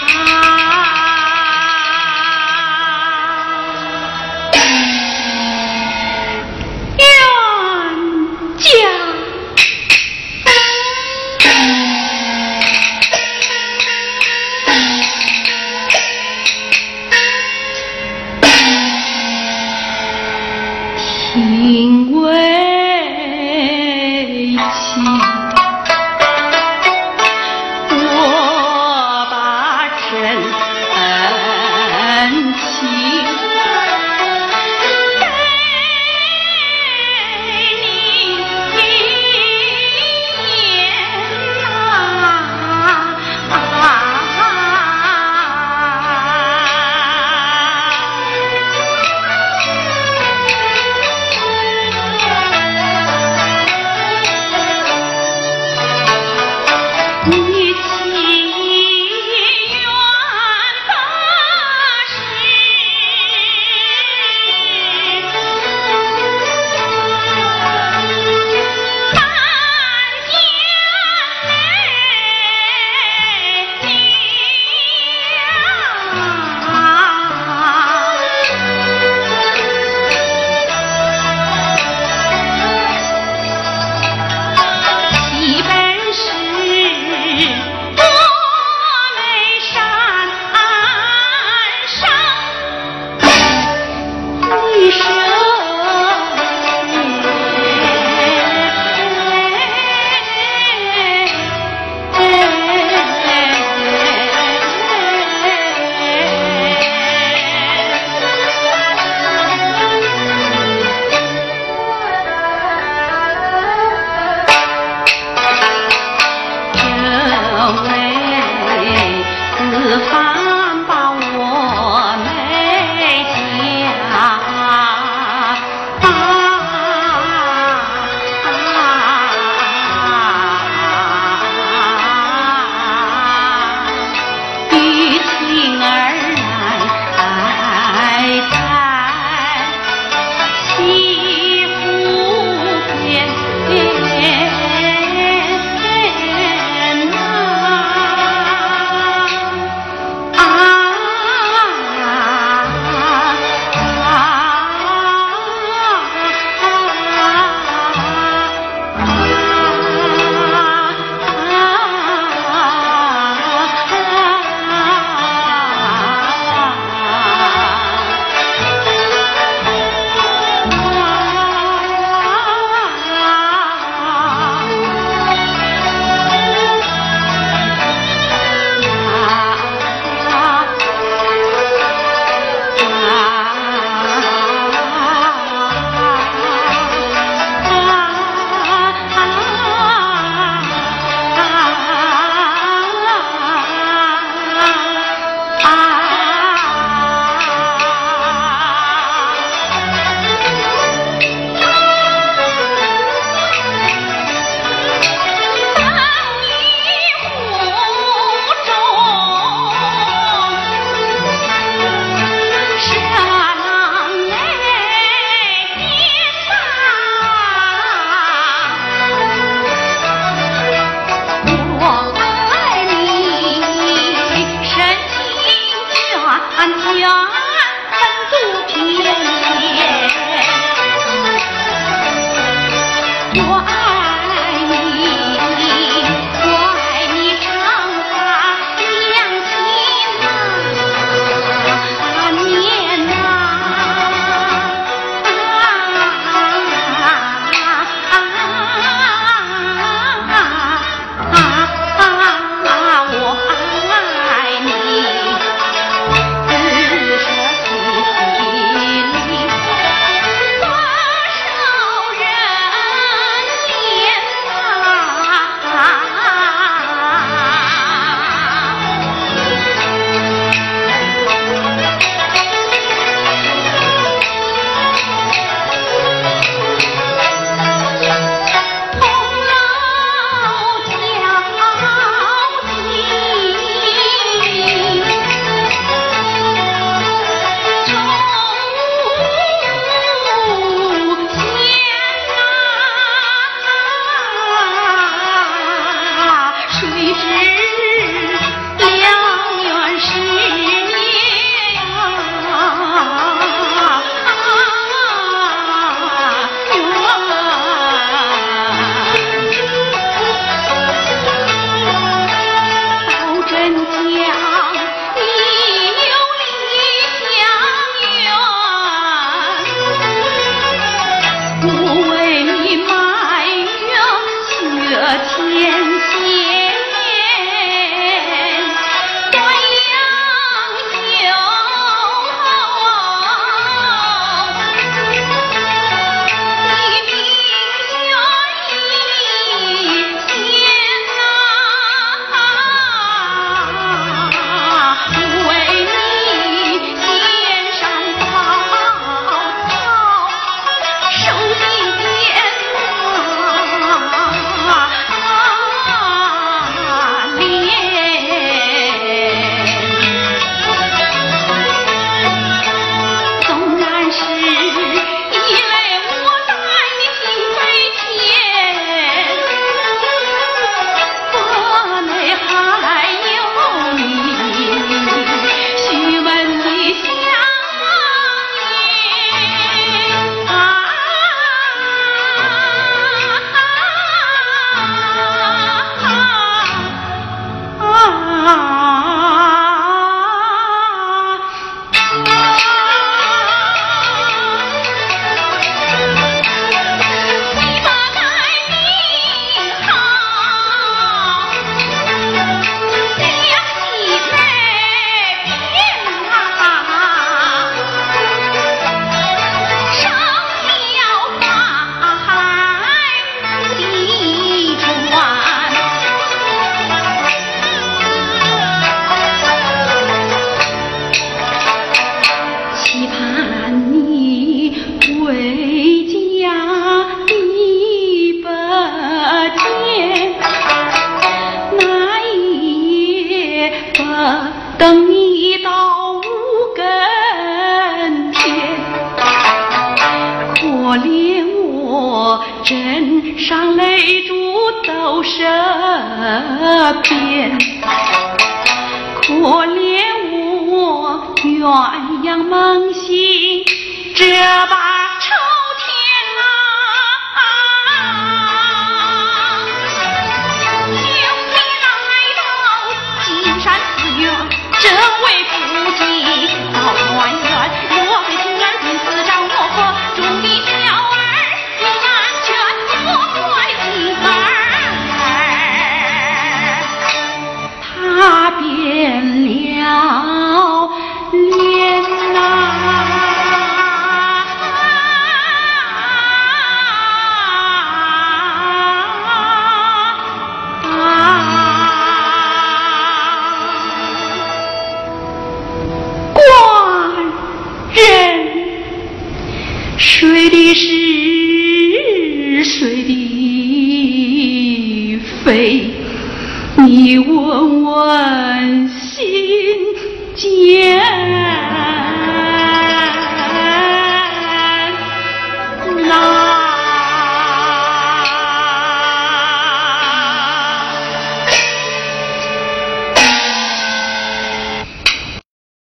啊，听。枕上泪珠都湿遍，可怜我鸳鸯梦醒这般。